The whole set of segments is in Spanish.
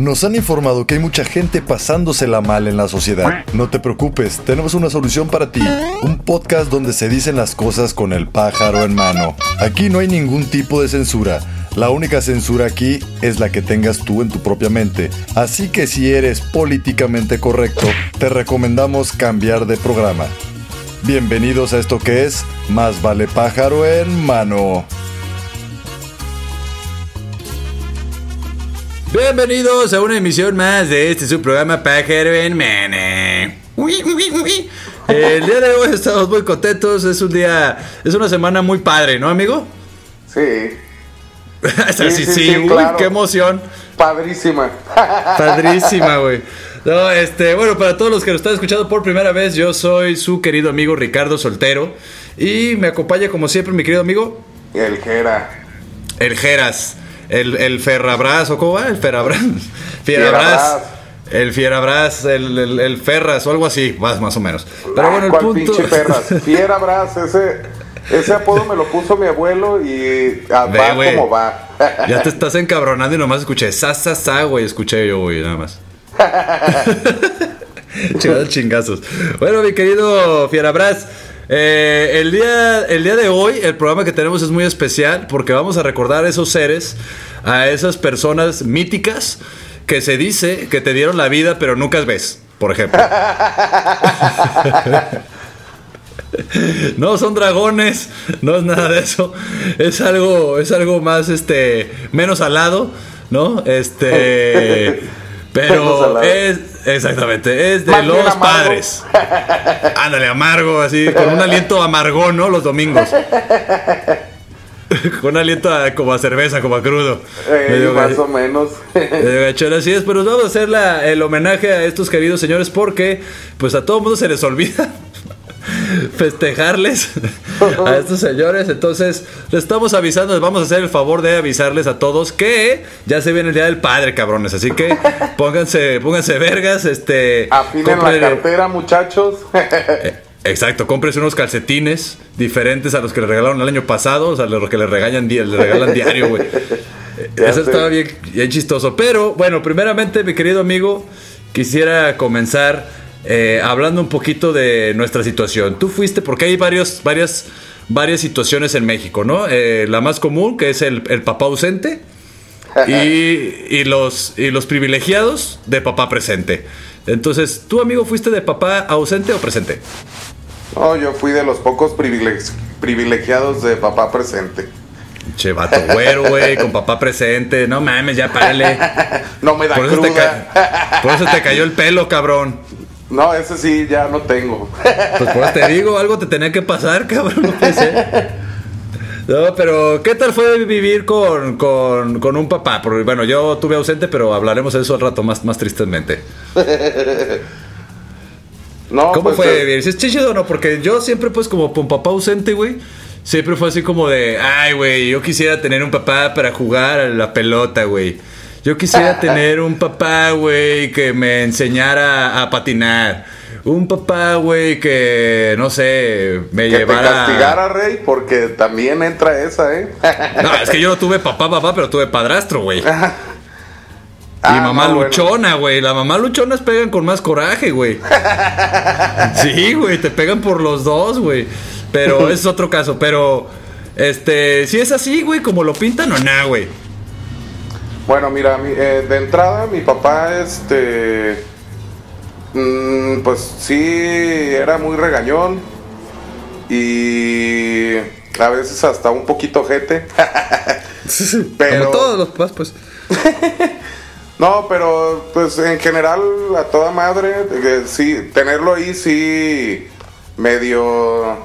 Nos han informado que hay mucha gente pasándosela mal en la sociedad. No te preocupes, tenemos una solución para ti. Un podcast donde se dicen las cosas con el pájaro en mano. Aquí no hay ningún tipo de censura. La única censura aquí es la que tengas tú en tu propia mente. Así que si eres políticamente correcto, te recomendamos cambiar de programa. Bienvenidos a esto que es Más vale pájaro en mano. Bienvenidos a una emisión más de este su programa Pájaro en Mene. El día de hoy estamos muy contentos, es un día, es una semana muy padre, ¿no, amigo? Sí. sí, sí, sí, uy, qué emoción. Padrísima. Padrísima, güey. No, este, bueno, para todos los que lo están escuchando por primera vez, yo soy su querido amigo Ricardo Soltero y me acompaña como siempre mi querido amigo El Jera. El Jeras. El, el Ferrabras, ¿o cómo va? El Ferrabras. Fierabras. El Fierabras, el, el, el, Ferras o algo así, más, más o menos. Pero Ah, bueno, el ¿cuál punto. pinche Ferras? Fierabras, ese, ese apodo me lo puso mi abuelo y ah, Ve, va güey. como va. Ya te estás encabronando y nomás escuché sa, sa, sa, güey. Escuché yo, güey, nada más. Chingados chingazos. Bueno, mi querido Fierabras, eh, el, día, el día de hoy, el programa que tenemos es muy especial porque vamos a recordar a esos seres, a esas personas míticas que se dice que te dieron la vida pero nunca ves, por ejemplo. No son dragones, no es nada de eso. Es algo, es algo más, este, menos alado, ¿no? Este, pero es, exactamente, es de Más los padres. Ándale, amargo, así, con un aliento amargón, ¿no? Los domingos. Con un aliento a- como a cerveza, como a crudo. Eh, más o menos. así es, pero vamos a hacer la- el homenaje a estos queridos señores porque pues a todo mundo se les olvida festejarles a estos señores. Entonces, les estamos avisando, les vamos a hacer el favor de avisarles a todos que ya se viene el Día del Padre, cabrones. Así que pónganse, pónganse vergas, este... Afinen la cartera, muchachos. Exacto, cómprese unos calcetines diferentes a los que le regalaron el año pasado, o sea, los que le regañan le regalan diario, güey. Ya Eso estaba bien, bien chistoso. Pero bueno, primeramente, mi querido amigo, quisiera comenzar eh, hablando un poquito de nuestra situación. Tú fuiste, porque hay varios, varias, varias situaciones en México, ¿no? Eh, la más común, que es el, el papá ausente. Y, y los, y los privilegiados de papá presente. Entonces, ¿tú, amigo, fuiste de papá ausente o presente? No, yo fui de los pocos privileg- privilegiados de papá presente. Che, vato güero, güey, con papá presente. No mames, ya párale. No me da Por eso, te por eso te cayó el pelo, cabrón. No, ese sí, ya no tengo. Pues por eso te digo, algo te tenía que pasar, cabrón. No ser. No, pero ¿qué tal fue vivir con, con, con un papá? Porque, bueno, yo tuve ausente, pero hablaremos de eso al rato más, más tristemente. No, ¿Cómo pues, fue eh, vivir? ¿Si es chido o no? Porque yo siempre, pues, como con papá ausente, güey, siempre fue así como de, ay, güey, yo quisiera tener un papá para jugar a la pelota, güey. Yo quisiera tener un papá, güey, que me enseñara a patinar. Un papá, güey, que, no sé, me Que te llevara... castigara, Rey, porque también entra esa, ¿eh? No, es que yo no tuve papá, papá, pero tuve padrastro, güey. Ah, y mamá no, bueno. luchona, güey. La mamá luchonas pegan con más coraje, güey. sí, güey, te pegan por los dos, güey. Pero es otro caso. Pero, este, si es así, güey, como lo pintan o nada, güey. Bueno, mira, mi- eh, de entrada mi papá, este, mm, pues sí, era muy regañón y a veces hasta un poquito jete. Pero- Como todos los papás, pues. No, pero pues en general a toda madre, sí, tenerlo ahí sí medio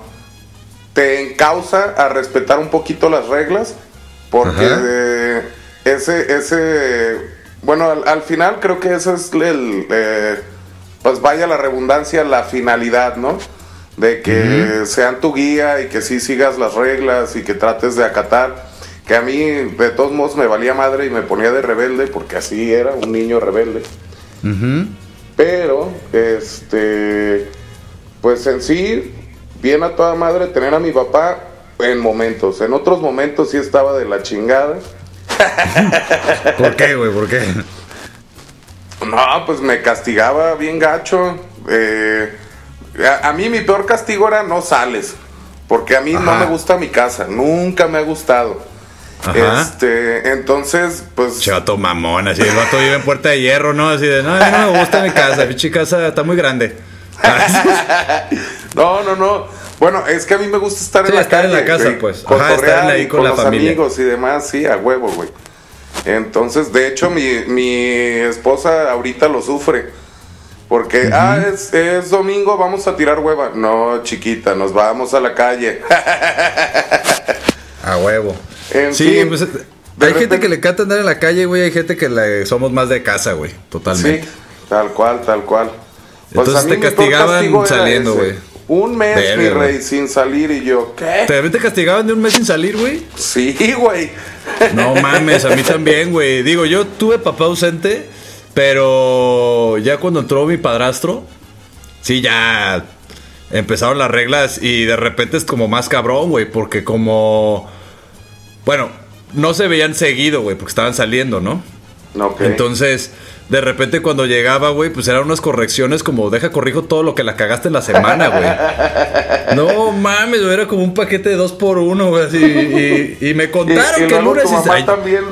te encausa a respetar un poquito las reglas, porque Ajá. Ese, ese, bueno, al, al final creo que ese es el, eh, pues vaya la redundancia, la finalidad, ¿no? De que sean tu guía y que sí sigas las reglas y que trates de acatar. Que a mí, de todos modos, me valía madre y me ponía de rebelde, porque así era, un niño rebelde. Pero, este, pues en sí, bien a toda madre tener a mi papá en momentos. En otros momentos sí estaba de la chingada. ¿Por qué, güey? ¿Por qué? No, pues me castigaba bien gacho. Eh, a, a mí mi peor castigo era no sales. Porque a mí no me gusta mi casa. Nunca me ha gustado. Ajá. Este, entonces, pues. Chato mamón, así el vato vive en Puerta de Hierro, ¿no? Así de, no, no me gusta mi casa, pinche casa está muy grande. No, no, no. Bueno, es que a mí me gusta estar Sí, en la estar en calle. la casa, güey, pues. Ajá, estar ahí y con la los familia. amigos y demás, sí, a huevo, güey. Entonces, de hecho, mi, mi esposa ahorita lo sufre. Porque, ah, es, es domingo, vamos a tirar hueva. No, chiquita, nos vamos a la calle. A huevo. En sí, fin, pues hay gente que le encanta andar en la calle, güey. Hay gente que le- somos más de casa, güey. Totalmente. Sí, tal cual, tal cual. Entonces a mí te castigaban saliendo, güey. Un mes, Verga, mi güey. rey, sin salir y yo, ¿qué? ¿Te te castigaban de un mes sin salir, güey? Sí, güey. No mames, a mí también, güey. Digo, yo tuve papá ausente, pero ya cuando entró mi padrastro, sí, ya empezaron las reglas y de repente es como más cabrón, güey, porque como... Bueno, no se veían seguido, güey, porque estaban saliendo, ¿no? Ok. Entonces, de repente cuando llegaba, güey, pues eran unas correcciones como deja corrijo todo lo que la cagaste en la semana, güey. No mames, güey, era como un paquete de dos por uno, güey, así. Y, y me contaron y que el lunes tu mamá también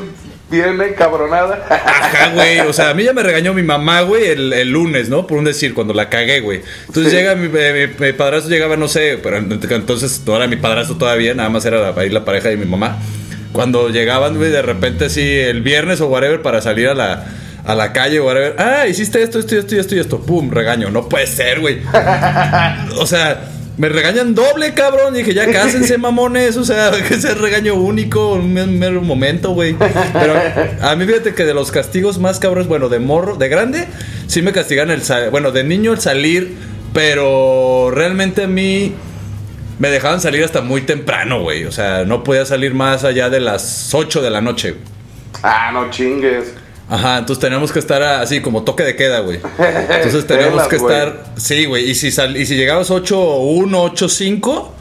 viene encabronada. Ajá, güey. O sea, a mí ya me regañó mi mamá, güey, el, el lunes, ¿no? Por un decir, cuando la cagué, güey. Entonces Sí. llega mi, eh, mi- mi padrastro, llegaba, no sé, pero ent- entonces no era mi padrastro todavía, nada más era ahí la pareja de mi mamá. Cuando llegaban, güey, de repente así, el viernes o whatever, para salir a la, a la calle o whatever. Ah, hiciste esto, esto, esto y esto y esto. Pum, regaño. No puede ser, güey. O sea, me regañan doble, cabrón. Dije, ya cásense, mamones. O sea, que sea regaño único, un me- mero momento, güey. Pero a mí, fíjate que de los castigos más cabrones, bueno, de morro, de grande, sí me castigan el Bueno, de niño el salir, pero realmente a mí me dejaban salir hasta muy temprano, güey. O sea, no podía salir más allá de las 8 de la noche. Ah, no chingues. Ajá, entonces tenemos que estar así como toque de queda, güey. Entonces tenemos Pelas, que estar, sí, güey, y si sal- y si llegabas 8 1, 8 5,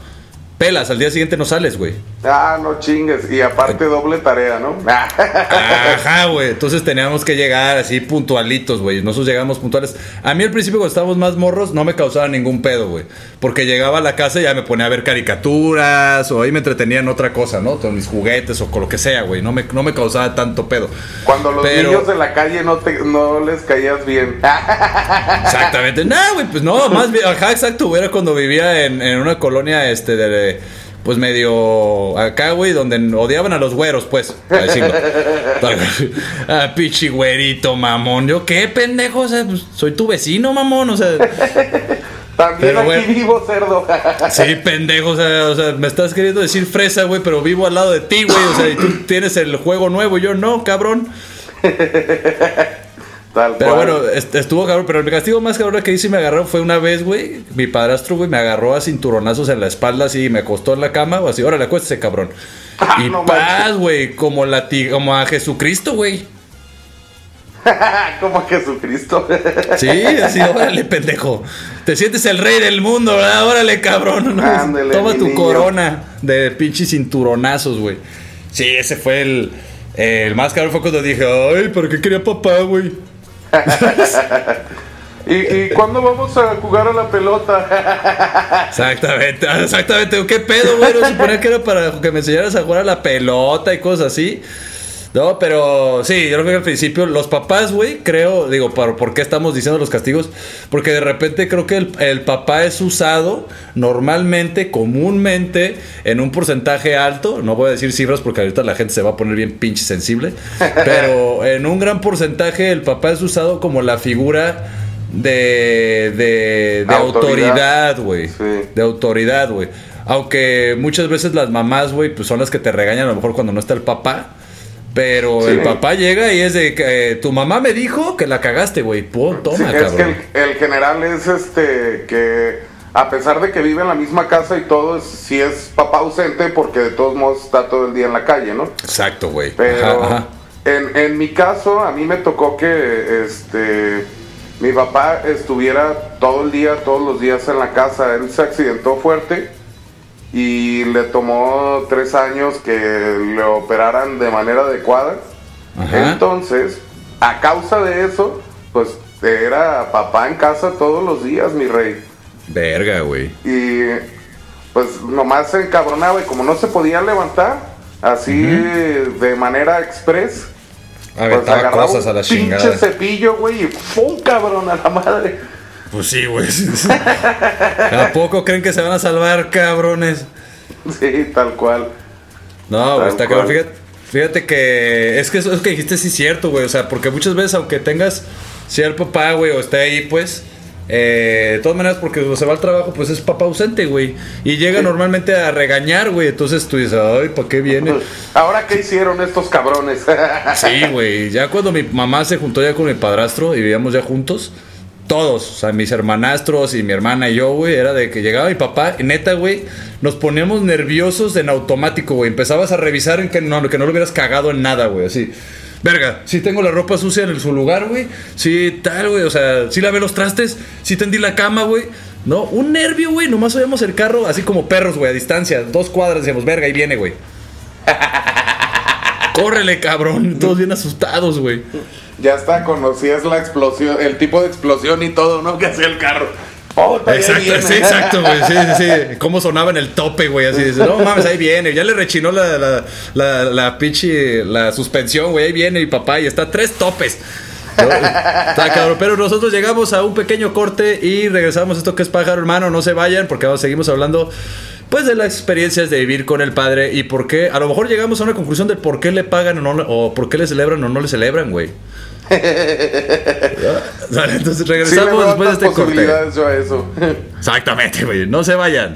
pelas, al día siguiente no sales, güey. Ah, no chingues. Y aparte doble tarea, ¿no? Ajá, güey. Entonces teníamos que llegar así puntualitos, güey. Nosotros llegamos puntuales. A mí al principio cuando estábamos más morros no me causaba ningún pedo, güey. Porque llegaba a la casa y ya me ponía a ver caricaturas o ahí me entretenía en otra cosa, ¿no? Con mis juguetes o con lo que sea, güey. No me, no me causaba tanto pedo. Cuando los Pero- niños de la calle no, te, no les caías bien. Exactamente. No, güey, pues no, más bien, ajá, exacto, era cuando vivía en, en una colonia, este, de, pues medio acá, güey, donde odiaban a los güeros, pues, a ah, pichi güerito, mamón. Yo, ¿qué pendejo? O sea, pues, soy tu vecino, mamón, o sea, También Pero, aquí vivo, cerdo. sí, pendejo, o sea, o sea, me estás queriendo decir fresa, güey, pero vivo al lado de ti, güey, o sea, y tú tienes el juego nuevo y yo no, cabrón. Tal Pero cual. bueno, est- estuvo cabrón. Pero el castigo más cabrón que hice y me agarró fue una vez, güey. Mi padrastro, güey, me agarró a cinturonazos en la espalda así y me acostó en la cama. O así, órale, acuéstese, cabrón. Ah, y no paz, güey, como, la como a Jesucristo, güey. Como Jesucristo. Sí, así, órale, pendejo. Te sientes el rey del mundo, ¿verdad? Órale, cabrón. ¿no? Ándele, Toma tu niño. corona de pinches cinturonazos, güey. Sí, ese fue el, el más cabrón. Fue cuando dije, ay, ¿para qué quería papá, güey? ¿Y, ¿Y cuándo vamos a jugar a la pelota? Exactamente, exactamente. ¿Qué pedo, güey? No suponía que era para que me enseñaras a jugar a la pelota y cosas así. No, pero sí, yo creo que al principio los papás, güey, creo, digo, ¿por, ¿por qué estamos diciendo los castigos? Porque de repente creo que el, el papá es usado normalmente, comúnmente, en un porcentaje alto. No voy a decir cifras porque ahorita la gente se va a poner bien pinche sensible. Pero en un gran porcentaje el papá es usado como la figura de, de, de Autoridad. autoridad, güey. Sí. De autoridad, güey. Aunque muchas veces las mamás, güey, pues son las que te regañan a lo mejor cuando no está el papá. Pero Sí. el papá llega y es de que eh, tu mamá me dijo que la cagaste, güey. Pum, toma, Sí, es que el, el general es este que a pesar de que vive en la misma casa y todo, es, sí es papá ausente porque de todos modos está todo el día en la calle, ¿no? Exacto, güey. Pero Ajá, ajá. En, en mi caso, a mí me tocó que este mi papá estuviera todo el día, todos los días en la casa. Él se accidentó fuerte y le tomó tres años que le operaran de manera adecuada. Ajá. Entonces, a causa de eso, pues era papá en casa todos los días, mi rey. Verga, güey. Y pues nomás se encabronaba y como no se podía levantar, así de manera express, pues agarraba cosas a la pinche chingada. cepillo, güey, y ¡pum, cabrón, a la madre! Pues sí, güey. ¿A poco creen que se van a salvar, cabrones? Sí, tal cual. No, güey, está cabrón. Fíjate, fíjate que es que eso que dijiste sí es cierto, güey. O sea, porque muchas veces, aunque tengas cierto papá, güey, o esté ahí, pues. eh, de todas maneras, porque se va al trabajo, pues es papá ausente, güey. Y llega normalmente a regañar, güey. Entonces tú dices, ay, ¿para qué viene? Ahora, ¿qué hicieron estos cabrones? Sí, güey. Ya cuando mi mamá se juntó ya con mi padrastro y vivíamos ya juntos, todos, o sea, mis hermanastros y mi hermana y yo, güey, era de que llegaba mi papá, y neta, güey, nos poníamos nerviosos en automático, güey. Empezabas a revisar en que no, que no lo hubieras cagado en nada, güey, así. Verga, si tengo la ropa sucia en su lugar, güey. Sí, tal, güey. O sea, si lavé los trastes, si tendí la cama, güey. No, un nervio, güey. Nomás oíamos el carro así como perros, güey, a distancia. Dos cuadras, decíamos, verga, ahí viene, güey. Córrele, cabrón. Todos bien asustados, güey. Ya está, conocías la explosión, el tipo de explosión y todo, ¿no? Que hacía el carro. Oh, Exacto, sí, exacto, güey. Sí, sí, sí. Cómo sonaba en el tope, güey. Así dice, no mames, ahí viene. Ya le rechinó la, la, la, la pinche, la suspensión, güey. Ahí viene mi papá y está a tres topes. ¿No? Está cabrón. Pero nosotros llegamos a un pequeño corte y regresamos esto que es pájaro, hermano. No se vayan porque vamos, seguimos hablando. Pues de las experiencias de vivir con el padre y por qué. A lo mejor llegamos a una conclusión de por qué le pagan o no, o por qué le celebran o no le celebran, güey. Entonces regresamos después de este corte. a eso. Exactamente, güey. No se vayan.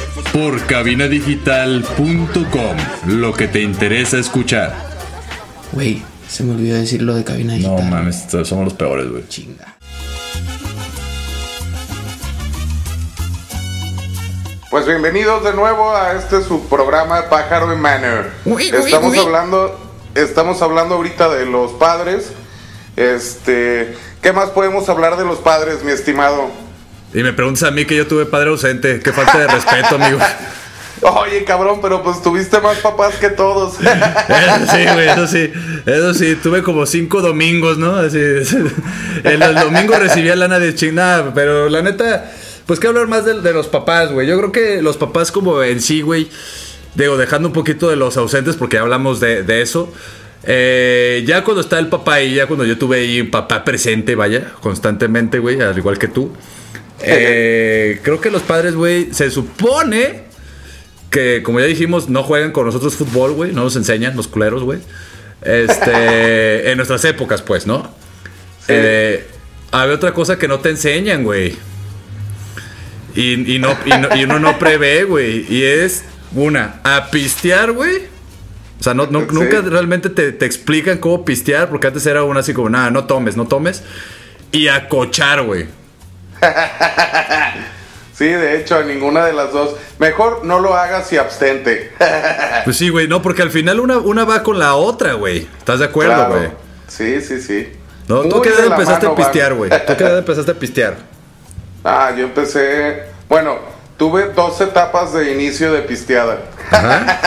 por cabinadigital.com. Lo que te interesa escuchar. Güey, se me olvidó decir lo de cabina No digital. mames, somos los peores, güey. Chinga. Pues bienvenidos de nuevo a este su programa Pájaro y Manor. Estamos hablando, estamos hablando ahorita de los padres. Este, ¿qué más podemos hablar de los padres, mi estimado? Y me preguntas a mí que yo tuve padre ausente. Qué falta de respeto, amigo. Oye, cabrón, pero pues tuviste más papás que todos. Eso sí, güey, eso sí. Eso sí, tuve como cinco domingos, ¿no? Así. El, domingo recibía lana de chingada, pero la neta, pues que hablar más de, de los papás, güey. Yo creo que los papás, como en sí, güey. Digo, dejando un poquito de los ausentes, porque ya hablamos de, de eso. eh, ya cuando está el papá ahí, ya cuando yo tuve ahí un papá presente, vaya, constantemente, güey, al igual que tú. Eh, creo que los padres, güey, se supone que, como ya dijimos, no juegan con nosotros fútbol, güey. No nos enseñan, los culeros, güey. Este, en nuestras épocas, pues, ¿no? Eh, había otra cosa que no te enseñan, güey. Y, y no, y, no- y uno no prevé, güey. Y es, una, a pistear, güey. O sea, no, no- Sí. nunca realmente te, te explican cómo pistear, porque antes era una así como, nada, no tomes, no tomes. Y a cochar, güey. sí, de hecho, ninguna de las dos. Mejor no lo hagas y abstente. Pues sí, güey, no, porque al final una, una va con la otra, güey. ¿Estás de acuerdo, Claro. güey? Sí, sí, sí. No, ¿tú qué edad empezaste a mano pistear, güey? ¿Tú qué edad empezaste a pistear? Ah, yo empecé. Bueno, tuve dos etapas de inicio de pisteada. Ajá.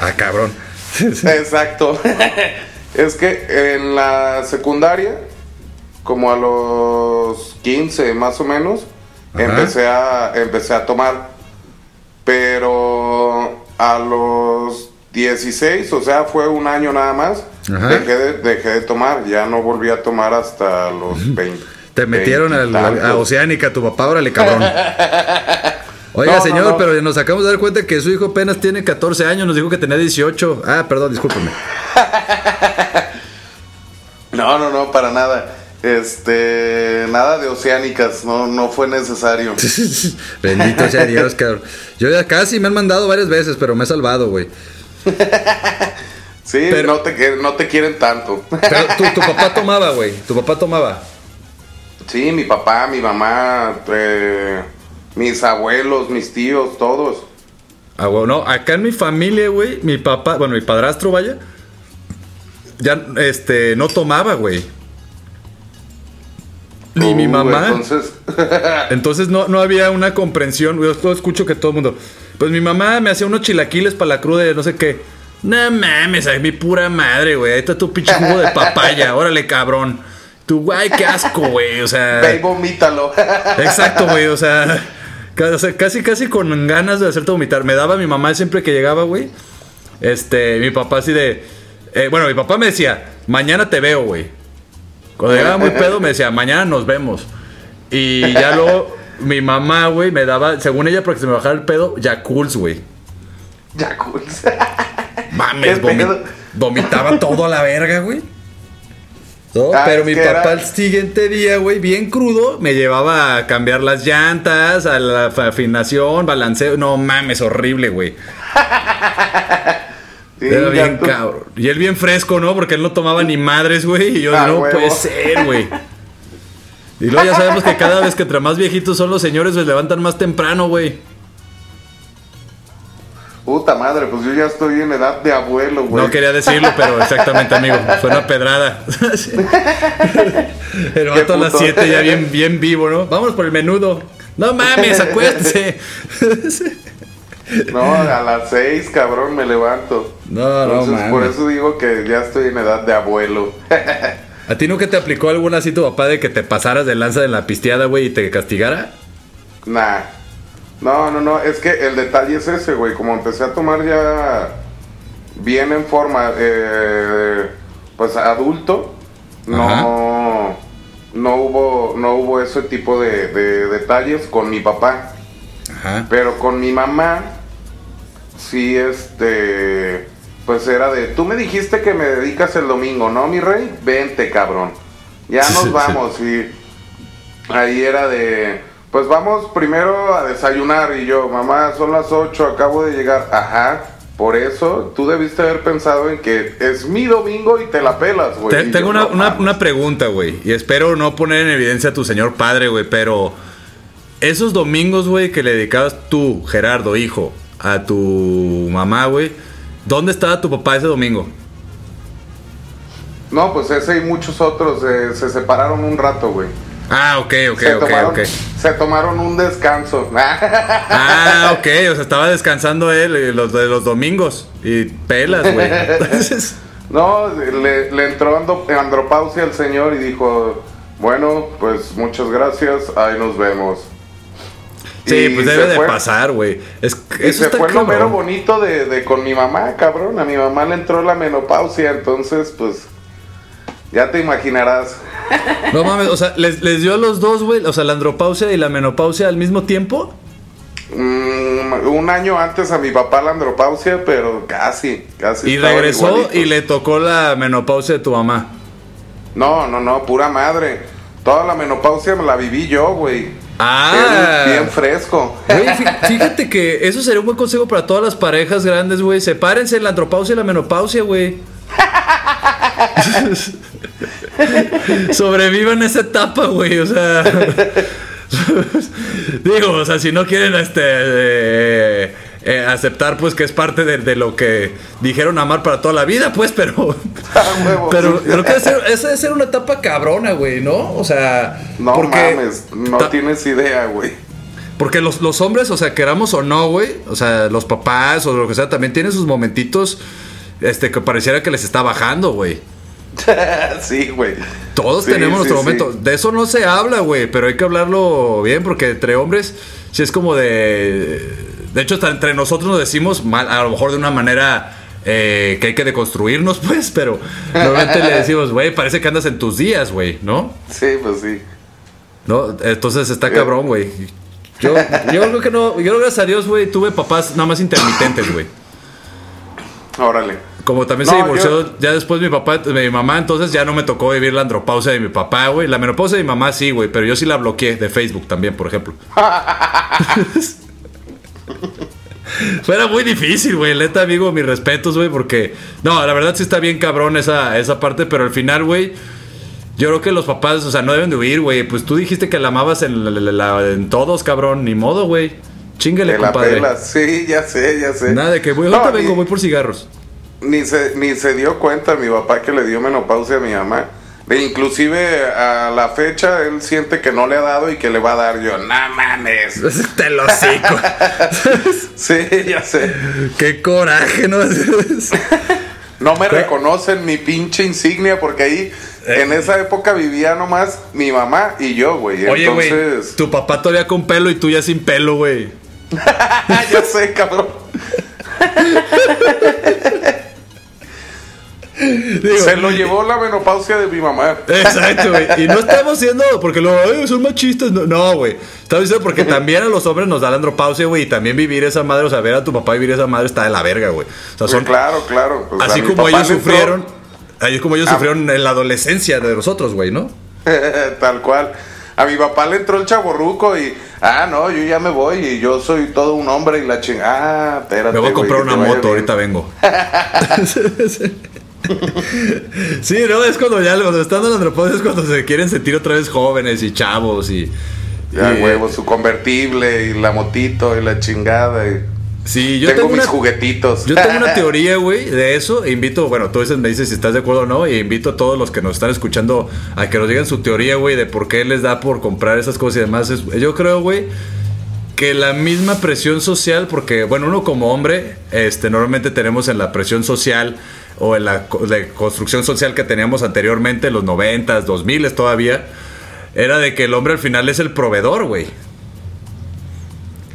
Ah, cabrón. Exacto. es que en la secundaria, como a los 15 más o menos, Ajá. empecé a, empecé a tomar. Pero a los 16, o sea, fue un año nada más, Ajá. dejé de, dejé de tomar. Ya no volví a tomar hasta los 20. Te metieron al- a. Oceánica, tu papá, órale, cabrón. Oiga, No, no, señor, no. pero nos acabamos de dar cuenta que su hijo apenas tiene 14 años, nos dijo que tenía 18. Ah, perdón, discúlpeme. No, no, no, para nada. Este, nada de oceánicas, no, no fue necesario. Bendito sea Dios, cabrón. Yo ya casi me han mandado varias veces, pero me he salvado, güey. Sí, Pero- no, te, no te quieren tanto. Pero tu, tu papá tomaba, güey. Tu papá tomaba. Sí, mi papá, mi mamá, eh, mis abuelos, mis tíos, todos. Ah, güey, no, acá en mi familia, güey, mi papá, bueno, mi padrastro, vaya, ya, este, no tomaba, güey. Ni mi mamá. Entonces, Entonces no, no había una comprensión. Yo todo escucho que todo el mundo. Pues mi mamá me hacía unos chilaquiles para la cruda de no sé qué. No mames, ay, mi pura madre, güey. Ahí está tu pinche jugo de papaya. Órale, cabrón. Tu guay, qué asco, güey. O sea. ve vomítalo. Exacto, güey. O sea, ca- o sea, casi, casi con ganas de hacerte vomitar. Me daba mi mamá siempre que llegaba, güey. Este, mi papá así de. eh, bueno, mi papá me decía, mañana te veo, güey. Cuando llegaba muy pedo, me decía, mañana nos vemos. Y ya luego, mi mamá, güey, me daba, según ella, para que se me bajara el pedo, Yakults, güey. ya, cool. Mames, ¿Qué vomi- pedo? vomitaba todo a la verga, güey. No, Ah, pero mi papá el siguiente día, güey, bien crudo, me llevaba a cambiar las llantas, a la afinación, balanceo. No mames, horrible, güey. Sí, Era bien cabrón. Y él bien fresco, ¿no? Porque él no tomaba ni madres, güey. Y yo, Ah, no huevo. puede ser, güey. Y luego ya sabemos que cada vez que entre más viejitos son los señores, se levantan más temprano, güey. Puta madre, pues yo ya estoy en edad de abuelo, güey. No quería decirlo, pero exactamente, amigo. Fue una pedrada. vato a las puto. 7 ya bien, bien vivo, ¿no? Vamos por el menudo. No mames, acuérdese. No, a las seis, cabrón, me levanto. No, no Entonces, por mames. eso digo que ya estoy en edad de abuelo. ¿A ti nunca te aplicó alguna así tu papá de que te pasaras de lanza en la pisteada, güey, y te castigara? nah. No, no, no, es que el detalle es ese, güey. Como empecé a tomar ya bien en forma, eh, pues adulto, no, no hubo, no hubo ese tipo de, de detalles con mi papá. Ajá. Pero con mi mamá, sí, este, pues era de, tú me dijiste que me dedicas el domingo, ¿no, mi rey? Vente, cabrón. Ya nos vamos. Y ahí era de, pues vamos primero a desayunar. Y yo, mamá, son las 8, acabo de llegar. Ajá, por eso tú debiste haber pensado en que es mi domingo y te la pelas, güey. Te- tengo yo, una, "No una- mames". una pregunta, güey. Y espero no poner en evidencia a tu señor padre, güey. Pero esos domingos, güey, que le dedicabas tú, Gerardo, hijo, a tu mamá, güey. ¿Dónde estaba tu papá ese domingo? No, pues ese y muchos otros eh, se separaron un rato, güey. Ah, ok, ok, se, ok, tomaron, ok. se tomaron un descanso. Ah, ok, o sea, estaba descansando él eh, los de los domingos. Y pelas, güey. Entonces, no, le, le entró ando- andropausia al señor y dijo, bueno, pues muchas gracias, ahí nos vemos. Sí, pues debe de fue- pasar, güey. Es, Y eso se está fue lo mero cabrón. bonito de, de con mi mamá, cabrón. A mi mamá le entró la menopausia, entonces, pues, ya te imaginarás. No mames, o sea, ¿les, les dio a los dos, güey? O sea, la andropausia y la menopausia al mismo tiempo. Mm, un año antes a mi papá la andropausia, pero casi, casi. Y regresó y le tocó la menopausia de tu mamá. No, no, no, pura madre. Toda la menopausia me la viví yo, güey. Ah. Bien, fresco. Güey, fí- fíjate que eso sería un buen consejo para todas las parejas grandes, güey. Sepárense la andropausia y la menopausia, güey. Sobrevivan esa etapa, güey. O sea. Digo, o sea, si no quieren este. eh, eh, aceptar pues que es parte de, de lo que dijeron amar para toda la vida, pues, pero. Ah, Pero creo que esa debe ser una etapa cabrona, güey, ¿no? O sea. No porque mames, no tienes idea, güey. porque los, los hombres, o sea, queramos o no, güey, o sea, los papás o lo que sea, también tienen sus momentitos este, que pareciera que les está bajando, güey. sí, güey. Todos Sí, tenemos nuestro sí. momento. De eso no se habla, güey, pero hay que hablarlo bien porque entre hombres, sí es como de... De hecho, hasta entre nosotros nos decimos mal, a lo mejor de una manera eh, que hay que deconstruirnos, pues, pero normalmente le decimos, güey, parece que andas en tus días, güey, ¿no? Sí, pues sí. ¿No? Entonces Eh. está cabrón, güey. Yo, yo creo que no, yo gracias a Dios, güey, tuve papás nada más intermitentes, güey. Órale. Como también se divorció yo- ya después mi papá, mi mamá, entonces ya no me tocó vivir la andropausia de mi papá, güey. La menopausia de mi mamá sí, güey, pero yo sí la bloqueé de Facebook también, por ejemplo. Fuera muy difícil, güey. Neta, amigo, mis respetos, güey, porque... No, la verdad sí está bien cabrón esa, esa parte, pero al final, güey... Yo creo que los papás, o sea, no deben de huir, güey. Pues tú dijiste que la amabas en, la- la- la- en todos, cabrón. Ni modo, güey. La compadre. Sí, ya sé, ya sé. Nada de que, güey, No, ahorita ni- vengo, voy por cigarros. Ni se, ni se dio cuenta mi papá que le dio menopausia a mi mamá. Inclusive a la fecha él siente que no le ha dado y que le va a dar yo. No mames. Te lo. Sí, ya sé. Qué coraje, ¿no? No me reconocen mi pinche insignia porque ahí Eh. en esa época vivía nomás mi mamá y yo, güey. Oye, güey, Entonces, tu papá todavía con pelo y tú ya sin pelo, güey. ya sé, cabrón. Digo, Se lo llevó la menopausia de mi mamá. Exacto, güey. Y no estamos haciendo porque lo, "Ay, son machistas. No, no, güey. Estamos diciendo porque también a los hombres nos da la andropausia, güey. Y también vivir esa madre, o sea, ver a tu papá vivir esa madre está de la verga, güey. O sea, son. Claro, claro. pues, así como ellos le entró- sufrieron. Así como ellos Ah. sufrieron en la adolescencia de nosotros, güey, ¿no? Tal cual. A mi papá le entró el chaborruco y, ah, no, yo ya me voy y yo soy todo un hombre y la chingada. Ah, espérate. Me voy a comprar una moto, ahorita vengo. sí, no, es cuando ya cuando están en la andropausia es cuando se quieren sentir otra vez jóvenes y chavos y. Ya, y- huevo, su convertible y la motito y la chingada. Y Sí, yo tengo, tengo, mis una, juguetitos. yo tengo una teoría, güey, de eso. E invito, bueno, tú dices, me dices si estás de acuerdo o no. Y invito a todos los que nos están escuchando a que nos digan su teoría, güey, de por qué les da por comprar esas cosas y demás. Es- yo creo, güey, que la misma presión social, porque, bueno, uno como hombre, este, normalmente tenemos en la presión social o en la construcción social que teníamos anteriormente, en los 90s, 2000 todavía, era de que el hombre al final es el proveedor, güey.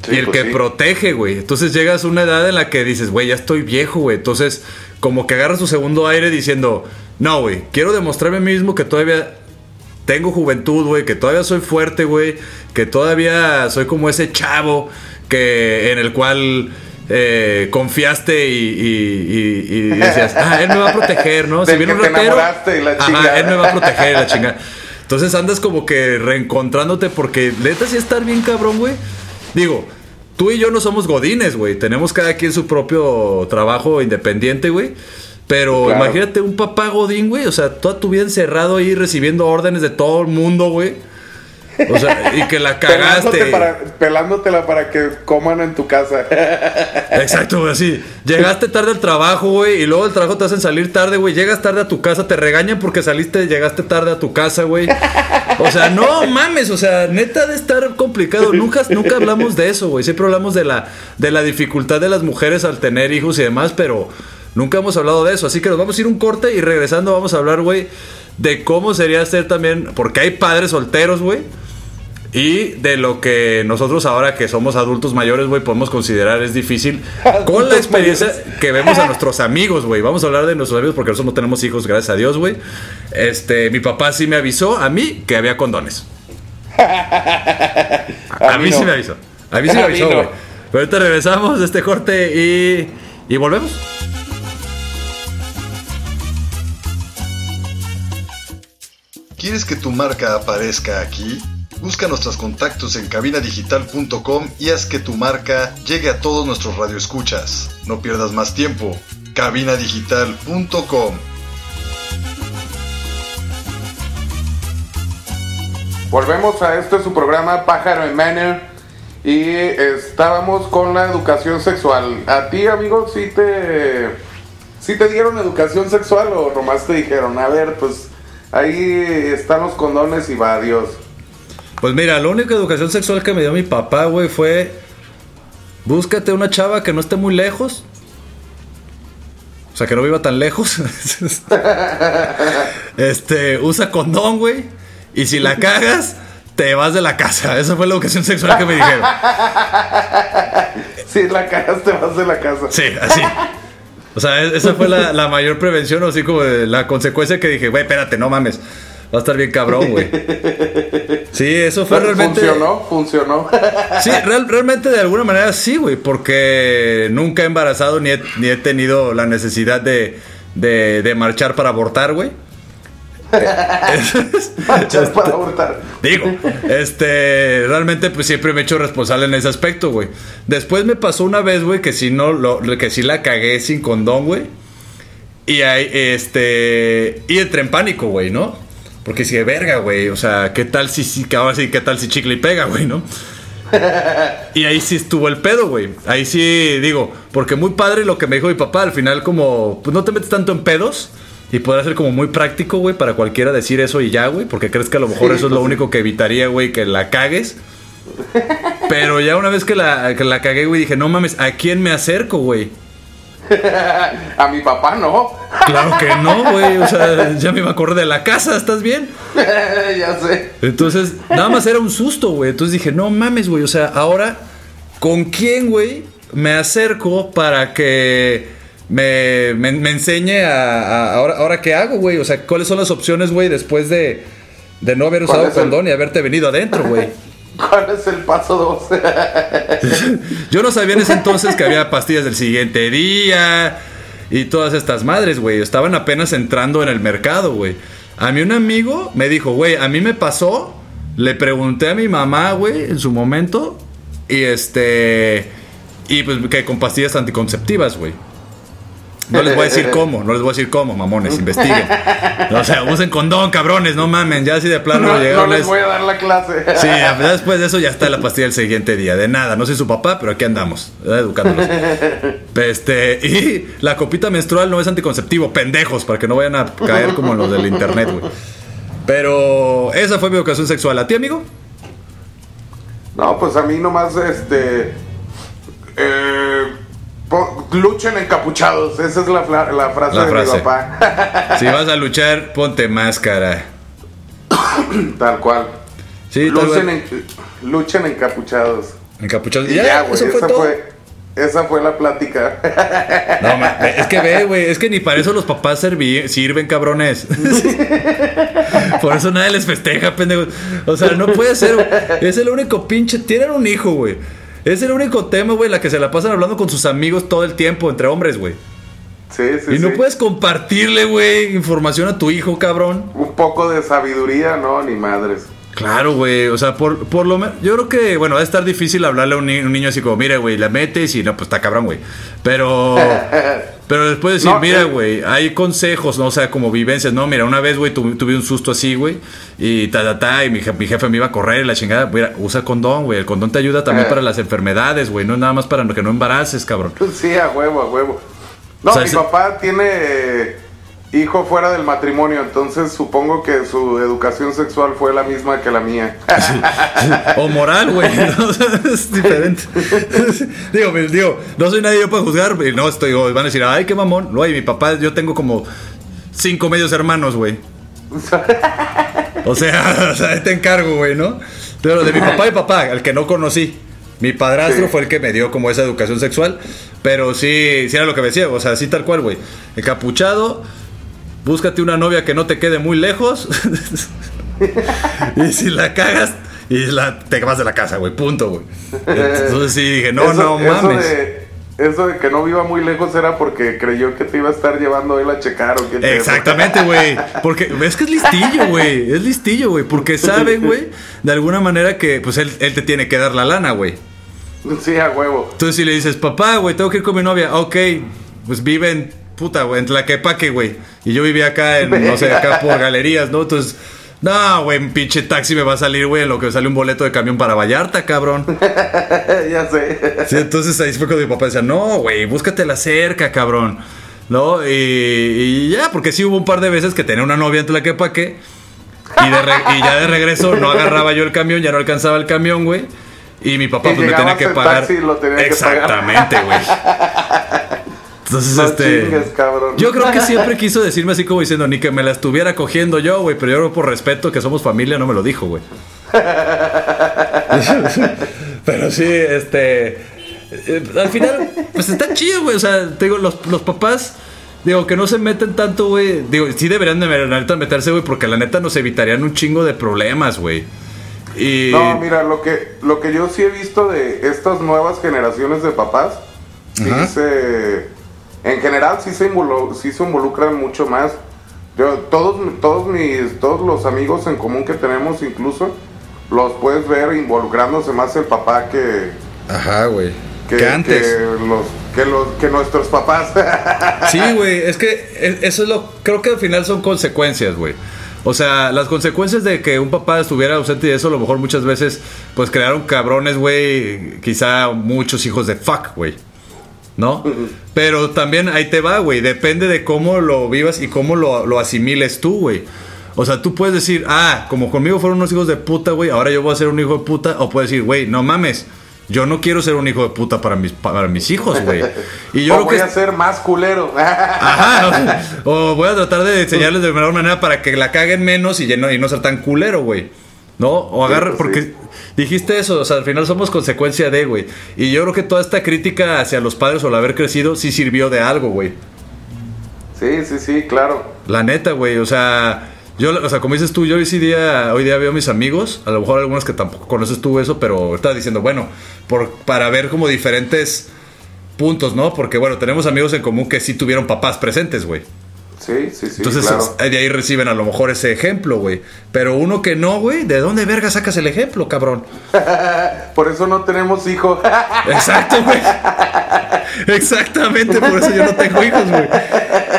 Sí, y el pues que sí. protege, güey. Entonces llegas a una edad en la que dices, güey, ya estoy viejo, güey. Entonces, como que agarras tu segundo aire diciendo, no, güey, quiero demostrarme a mí mismo que todavía tengo juventud, güey, que todavía soy fuerte, güey, que todavía soy como ese chavo que en el cual eh, confiaste y, y- y- y decías, ah, él me va a proteger, ¿no? Te enamoraste y la ajá, él me va a proteger la chingada. Entonces andas como que reencontrándote porque neta sí estar bien cabrón, güey. Digo, tú y yo no somos godines, güey. Tenemos cada quien su propio trabajo independiente, güey. Pero Claro. imagínate un papá godín, güey. O sea, toda tu vida encerrado ahí recibiendo órdenes de todo el mundo, güey. O sea, y que la cagaste. para, pelándotela para que coman en tu casa. Exacto, güey, así. Llegaste tarde al trabajo, güey, y luego el trabajo te hacen salir tarde, güey. Llegas tarde a tu casa, te regañan porque saliste, llegaste tarde a tu casa, güey. O sea, no mames, o sea, neta de estar complicado. Nunca, nunca hablamos de eso, güey. Siempre hablamos de la, de la dificultad de las mujeres al tener hijos y demás, pero nunca hemos hablado de eso. Así que nos vamos a ir un corte y regresando vamos a hablar, güey, de cómo sería ser también, porque hay padres solteros, güey. Y de lo que nosotros ahora que somos adultos mayores, güey, podemos considerar es difícil con la experiencia que vemos a nuestros amigos, güey. Vamos a hablar de nuestros amigos porque nosotros no tenemos hijos, gracias a Dios, güey. Este, mi papá sí me avisó a mí que había condones. A, mí, no. sí me avisó. A mí sí me avisó, no. güey. Pero ahorita regresamos de este corte y, y volvemos. ¿Quieres que tu marca aparezca aquí? Busca nuestros contactos en cabinadigital.com y haz que tu marca llegue a todos nuestros radioescuchas. No pierdas más tiempo. cabinadigital.com Volvemos a este su programa Pájaro en Manor y estábamos con la educación sexual. ¿A ti, amigo, sí te, sí te dieron educación sexual o nomás te dijeron, a ver, pues ahí están los condones y va, adiós? Pues mira, la única educación sexual que me dio mi papá, güey, fue búscate una chava que no esté muy lejos. O sea, que no viva tan lejos. este, usa condón, güey. Y si la cagas, te vas de la casa. Esa fue la educación sexual que me dijeron. Si la cagas te vas de la casa. Sí, así. O sea, e- esa fue la, la mayor prevención, o así como de la consecuencia que dije, güey, espérate, no mames. Va a estar bien cabrón, güey. Sí, eso fue realmente. Funcionó, funcionó. Sí, real- realmente de alguna manera sí, güey, porque nunca he embarazado ni he, ni he tenido la necesidad de, de, de marchar para abortar, güey. Marchas para hurtar. Digo, este, realmente pues siempre me he hecho responsable en ese aspecto, güey. Después me pasó una vez, güey, que si no, lo, que si la cagué sin condón, güey. Y ahí, este, y entré en pánico, güey, ¿no? Porque si verga, güey, o sea, ¿qué tal si, si, ahora sí, qué tal si chicle y pega, güey, ¿no? Y ahí sí estuvo el pedo, güey. Ahí sí, digo, porque muy padre lo que me dijo mi papá, al final como, pues no te metes tanto en pedos. Y podrá ser como muy práctico, güey, para cualquiera decir eso y ya, güey. Porque crees que a lo mejor Sí, eso es lo pues sí. único que evitaría, güey, que la cagues. Pero ya una vez que la, que la cagué, güey, dije, no mames, ¿a quién me acerco, güey? A mi papá no. Claro que no, güey. O sea, ya me iba a correr de la casa, ¿estás bien? ya sé. Entonces, nada más era un susto, güey. Entonces dije, no mames, güey. O sea, ahora, ¿con quién, güey? Me acerco para que me, me- me enseñe a, a- ahora, ahora qué hago, güey. O sea, ¿cuáles son las opciones, güey, después de, de no haber ¿Cuál usado el- condón y haberte venido adentro, güey? ¿Cuál es el paso 2? Yo no sabía en ese entonces que había pastillas del siguiente día y todas estas madres, güey. Estaban apenas entrando en el mercado, güey. A mí un amigo me dijo, güey, a mí me pasó. Le pregunté a mi mamá, güey, en su momento. Y este. Y pues que con pastillas anticonceptivas, güey. No les voy a decir cómo, no les voy a decir cómo, mamones, investiguen. O sea, usen condón, cabrones, no mamen, ya así de plano No, no llegaron. les es- voy a dar la clase. Sí, después de eso ya está la pastilla el siguiente día. De nada, no soy su papá, pero aquí andamos, ¿verdad? educándolos. Este, y la copita menstrual no es anticonceptivo, pendejos, para que no vayan a caer como los del internet, güey. Pero esa fue mi ocasión sexual. ¿A ti, amigo? No, pues a mí nomás, este. Luchen encapuchados. Esa es la, frase La de frase. mi papá. Si vas a luchar, ponte máscara. Tal cual. Sí, tal luchen, vez. en- luchen encapuchados. Encapuchados. Y Ya, ya, eso fue Esa todo. fue, esa fue la plática. No, es que ve, güey, es que ni para eso los papás sirven, cabrones. Por eso nadie les festeja, pendejos. O sea, no puede ser. Es el único pinche. Tienen un hijo, güey. Es el único tema, güey, la que se la pasan hablando con sus amigos todo el tiempo, entre hombres, güey. Sí, sí, Y no sí. puedes compartirle, güey, información a tu hijo, cabrón. Un poco de sabiduría, no, ni madres. Claro, güey. O sea, por, por lo menos. Yo creo que, bueno, va a estar difícil hablarle a un, ni- un niño así como, mira, güey, la metes y no, pues está cabrón, güey. Pero. Pero después decir, No, mira, eh. güey, hay consejos, ¿no? O sea, como vivencias, ¿no? Mira, una vez, güey, tuve, tuve un susto así, güey. Y ta, ta, ta, y mi, je- mi jefe me iba a correr y la chingada. Mira, usa condón, güey. El condón te ayuda también Eh. para las enfermedades, güey. No es nada más para que no embaraces, cabrón. Sí, a huevo, a huevo. No, O sea, mi ese- papá tiene hijo fuera del matrimonio, entonces supongo que su educación sexual fue la misma que la mía. O moral, güey. es diferente. digo, me- digo, no soy nadie yo para juzgar. No estoy, van a decir, ay, qué mamón. No, y mi papá, yo tengo como cinco medios hermanos, güey. O sea, o sea, te encargo, güey, ¿no? Pero de mi papá y papá, el que no conocí. Mi padrastro Sí. fue el que me dio como esa educación sexual. Pero sí, sí era lo que me decía. O sea, así tal cual, güey. Encapuchado. Búscate una novia que no te quede muy lejos. y si la cagas, y la, te vas de la casa, güey. Punto, güey. Entonces sí dije, no, Eso- no eso mames. de- eso de que no viva muy lejos era porque creyó que te iba a estar llevando él a checar o qué. Exactamente, güey. Porque es que es listillo, güey. Es listillo, güey. Porque saben, güey, de alguna manera que pues él, él te tiene que dar la lana, güey. Sí, a huevo. Entonces si le dices, papá, güey, tengo que ir con mi novia. Ok, pues vive en puta, güey, en Tlaquepaque, güey. Y yo vivía acá en, no sé, acá por galerías, ¿no? Entonces, no, güey, un pinche taxi me va a salir, güey, en lo que sale un boleto de camión para Vallarta, cabrón. ya sé. Sí, entonces ahí fue cuando mi papá decía, no, güey, búscatela cerca, cabrón. ¿No? Y, y ya, porque sí hubo un par de veces que tenía una novia en Tlaquepaque. Y, de re- y ya de regreso no agarraba yo el camión, ya no alcanzaba el camión, güey. Y mi papá Y pues me tenía que pagar. taxi lo tenía que pagar. Exactamente, güey. Entonces, No este. chingues, cabrón. Yo creo que siempre quiso decirme así como diciendo, ni que me la estuviera cogiendo yo, güey. Pero yo por respeto que somos familia no me lo dijo, güey. pero sí, este. eh, al final, pues está chido, güey. O sea, te digo, los, los papás Digo, que no se meten tanto, güey. Digo, sí deberían de la neta meterse, güey, porque la neta nos evitarían un chingo de problemas, güey. Y... No, mira, lo que, lo que yo sí he visto de estas nuevas generaciones de papás, se, en general sí se, sí se involucran mucho más. Yo, todos, todos, mis, todos los amigos en común que tenemos incluso, los puedes ver involucrándose más el papá que... Ajá, güey. Que, antes. Que, los, que, los, que nuestros papás. sí, güey, es que e, eso es lo... Creo que al final son consecuencias, güey. O sea, las consecuencias de que un papá estuviera ausente y eso, a lo mejor muchas veces, pues crearon cabrones, güey. Quizá muchos hijos de fuck, güey. ¿No? Pero también ahí te va, güey. Depende de cómo lo vivas y cómo lo, lo asimiles tú, güey. O sea, tú puedes decir, ah, como conmigo fueron unos hijos de puta, güey, ahora yo voy a ser un hijo de puta. O puedes decir, güey, no mames yo no quiero ser un hijo de puta para mis, para mis hijos, güey. Y yo o voy a ser más culero. Ajá. O, voy a tratar de enseñarles de mejor manera para que la caguen menos y, no, y no ser tan culero, güey. ¿No? O agarra, pues porque dijiste eso, o sea, al final somos consecuencia de, güey. Y yo creo que toda esta crítica hacia los padres o el haber crecido sí sirvió de algo, güey. Sí, sí, sí, claro. La neta, güey, o sea, yo, o sea, como dices tú, yo hoy día, hoy día veo a mis amigos, a lo mejor algunos que tampoco conoces tú eso, pero estás diciendo, bueno, por, para ver como diferentes puntos, ¿no? Porque, bueno, tenemos amigos en común que sí tuvieron papás presentes, güey. Sí, sí, sí. Entonces, de ahí reciben a lo mejor ese ejemplo, güey. Pero uno que no, güey, ¿de dónde verga sacas el ejemplo, cabrón? por eso no tenemos hijos. Exacto, güey. Exactamente, por eso yo no tengo hijos, güey.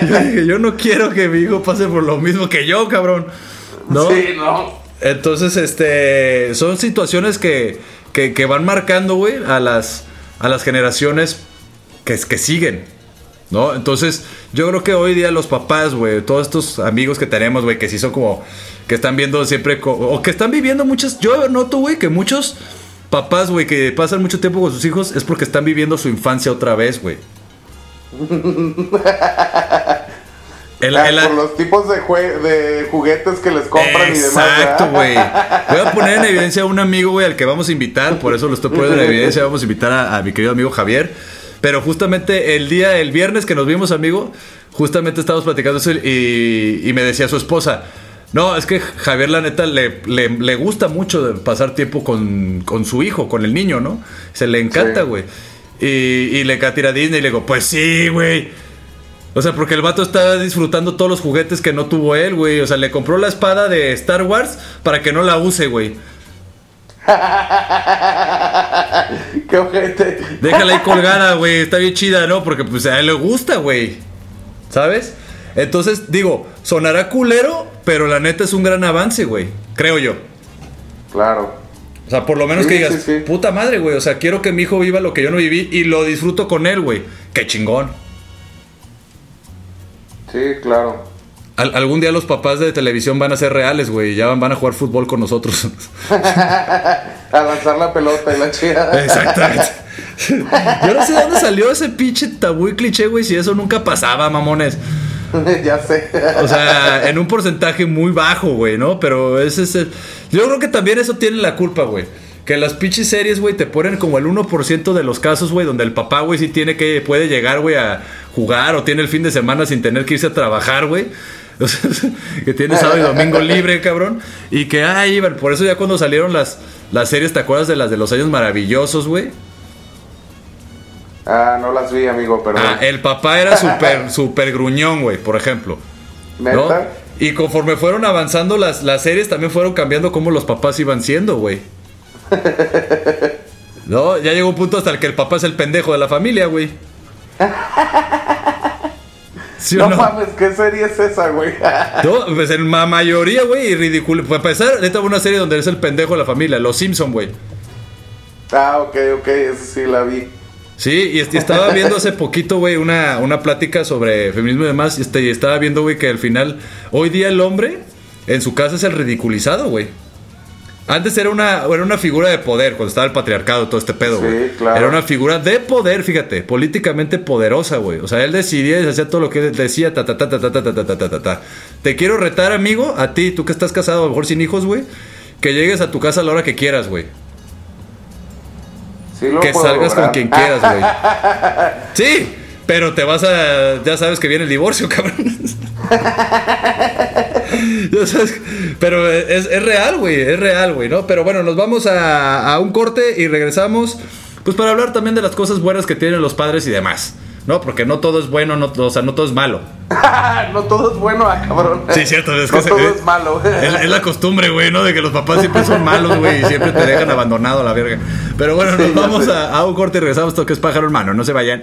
Yo dije, yo no quiero que mi hijo pase por lo mismo que yo, cabrón. ¿No? Sí, no. Entonces, este, son situaciones que, que, van marcando, güey, a las, a las generaciones que, que siguen. ¿No? Entonces, yo creo que hoy día los papás, güey, todos estos amigos que tenemos, güey, que sí son como, que están viendo siempre, o que están viviendo muchas, yo noto, güey, que muchos papás, güey, que pasan mucho tiempo con sus hijos es porque están viviendo su infancia otra vez, güey. por los tipos de, de, juguetes que les compran y demás. Exacto, güey. Voy a poner en evidencia a un amigo, güey, al que vamos a invitar. Por eso lo estoy poniendo en evidencia. Vamos a invitar a, mi querido amigo Javier. Pero justamente el día, el viernes que nos vimos, amigo, justamente estábamos platicando eso y, y me decía su esposa. No, es que Javier, la neta, le, le, gusta mucho pasar tiempo con, con, su hijo, con el niño, ¿no? Se le encanta, güey. Y, y, le encanta a Disney y le digo, pues sí, güey. O sea, porque el vato está disfrutando todos los juguetes que no tuvo él, güey. O sea, le compró la espada de Star Wars para que no la use, güey. Qué ojete. Déjala ahí colgada, güey. Está bien chida, ¿no? Porque pues a él le gusta, güey. ¿Sabes? Entonces, digo, sonará culero, pero la neta es un gran avance, güey. Creo yo. Claro. O sea, por lo menos que digas, puta madre, güey. O sea, quiero que mi hijo viva lo que yo no viví y lo disfruto con él, güey. Qué chingón. Sí, claro. Algún día los papás de televisión van a ser reales, güey. Ya van, a jugar fútbol con nosotros. a lanzar la pelota y la chida. Exactamente. Yo no sé de dónde salió ese pinche tabú y cliché, güey, si eso nunca pasaba, mamones. ya sé. o sea, en un porcentaje muy bajo, güey, ¿no? Pero ese es el... Yo creo que también eso tiene la culpa, güey. Que las pinches series, güey, te ponen como el 1% de los casos, güey, donde el papá, güey, sí tiene que, puede llegar, güey, a jugar o tiene el fin de semana sin tener que irse a trabajar, güey. Que tiene sábado y domingo libre, cabrón. Y que, ay, por eso ya cuando salieron las, las series, ¿te acuerdas de las de los años maravillosos, güey? Ah, no las vi, amigo, perdón. Ah, el papá era súper, súper gruñón, güey, por ejemplo. ¿Neta? Y conforme fueron avanzando las, las series, también fueron cambiando cómo los papás iban siendo, güey. ¿No? Ya llegó un punto hasta el que el papá es el pendejo de la familia, güey. No, mames, ¿qué serie es esa, güey? no, pues en la mayoría, güey, y ridículo. Para empezar, neta, una serie donde eres el pendejo de la familia, Los Simpson, güey. Ah, ok, ok, esa sí la vi. Sí, y, estaba viendo hace poquito, güey, una, una plática sobre feminismo y demás, este, y estaba viendo, güey, que al final, hoy día el hombre en su casa es el ridiculizado, güey. Antes era una, era una figura de poder, cuando estaba el patriarcado, todo este pedo, güey. claro. Era una figura de poder, fíjate, políticamente poderosa, güey. O sea, él decidía y hacía todo lo que él decía, ta, ta, ta, ta, ta, ta, ta, ta, ta, ta. Te quiero retar, amigo, a ti, tú que estás casado, a lo mejor sin hijos, güey, que llegues a tu casa a la hora que quieras, güey. Sí que salgas con quien quieras, güey. Sí, pero te vas a. Ya sabes que viene el divorcio, cabrón. Ya sabes, pero es, es real, güey, es real, güey, ¿no? Pero bueno, nos vamos a, a un corte y regresamos, pues para hablar también de las cosas buenas que tienen los padres y demás. No, porque no todo es bueno, no, o sea, no todo es malo. no todo es bueno, ah, cabrón. Sí, cierto, es que no se- todo es malo. Es, es la costumbre, güey, ¿no? De que los papás siempre son malos, güey, y siempre te dejan abandonado a la verga. Pero bueno, nos Sí, vamos a, a un corte y regresamos. Esto que es pájaro hermano, no se vayan.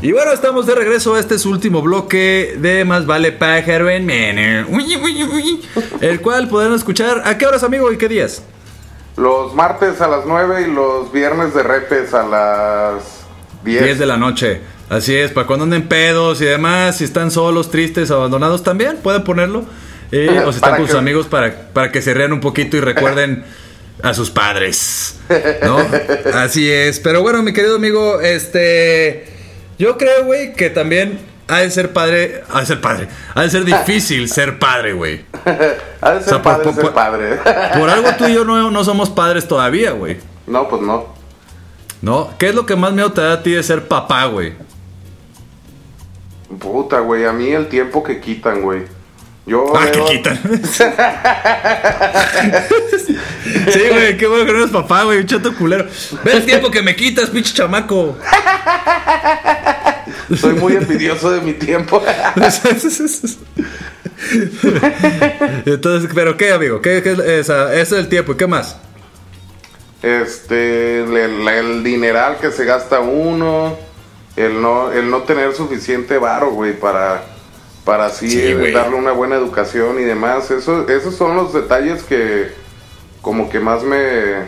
Y bueno, estamos de regreso a este su último bloque de Más Vale Pájaro en Mene. Uy, uy, uy. El cual podrán escuchar. ¿A qué horas, amigo, y qué días? Los martes a las 9 y los viernes de repes a las 10. 10 de la noche. Así es, para cuando anden pedos y demás, si están solos, tristes, abandonados también, pueden ponerlo. Eh, o si están con sus que- amigos para, para que se rían un poquito y recuerden a sus padres. ¿No? Así es. Pero bueno, mi querido amigo, este. Yo creo, güey, que también ha de ser padre. Ha de ser padre. Ha de ser difícil ser padre, güey. Ha de ser O sea, padre por- ser por- padre. Por algo tú y yo no, no somos padres todavía, güey. no, pues no. ¿No? ¿Qué es lo que más miedo te da a ti de ser papá, güey? Puta, güey, a mí el tiempo que quitan, güey. Yo Ah, que veo- quitan. sí, güey, qué bueno que no eres papá, güey, un chato culero. Ve el tiempo que me quitas, pinche chamaco. Soy muy envidioso de mi tiempo. Entonces, ¿pero qué, amigo? ¿Qué, qué es esa? Eso es el tiempo, ¿y qué más? Este, el, el dineral que se gasta uno, el no, el no tener suficiente varo, güey, para, para así Sí, eh, darle una buena educación y demás. Eso, esos son los detalles que como que más me,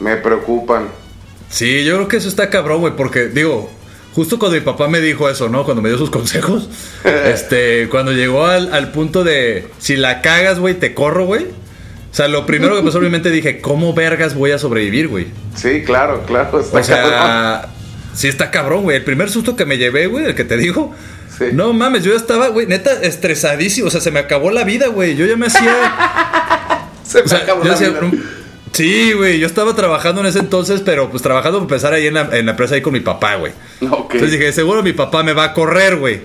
me preocupan. Sí, yo creo que eso está cabrón, güey, porque, digo, justo cuando mi papá me dijo eso, ¿no? Cuando me dio sus consejos, este, cuando llegó al, al punto de, si la cagas, güey, te corro, güey. O sea, lo primero que pasó en mi mente dije, ¿cómo vergas voy a sobrevivir, güey? Sí, claro, claro. Está O sea, cabrón. sí está cabrón, güey. El primer susto que me llevé, güey, el que te digo. Sí. No mames, yo ya estaba, güey, neta, estresadísimo. O sea, se me acabó la vida, güey. Yo ya me hacía. Se me O sea, acabó la vida. Sí, güey, yo estaba trabajando en ese entonces, pero pues trabajando para empezar ahí en la, en la empresa ahí con mi papá, güey. Entonces dije, seguro mi papá me va a correr, güey.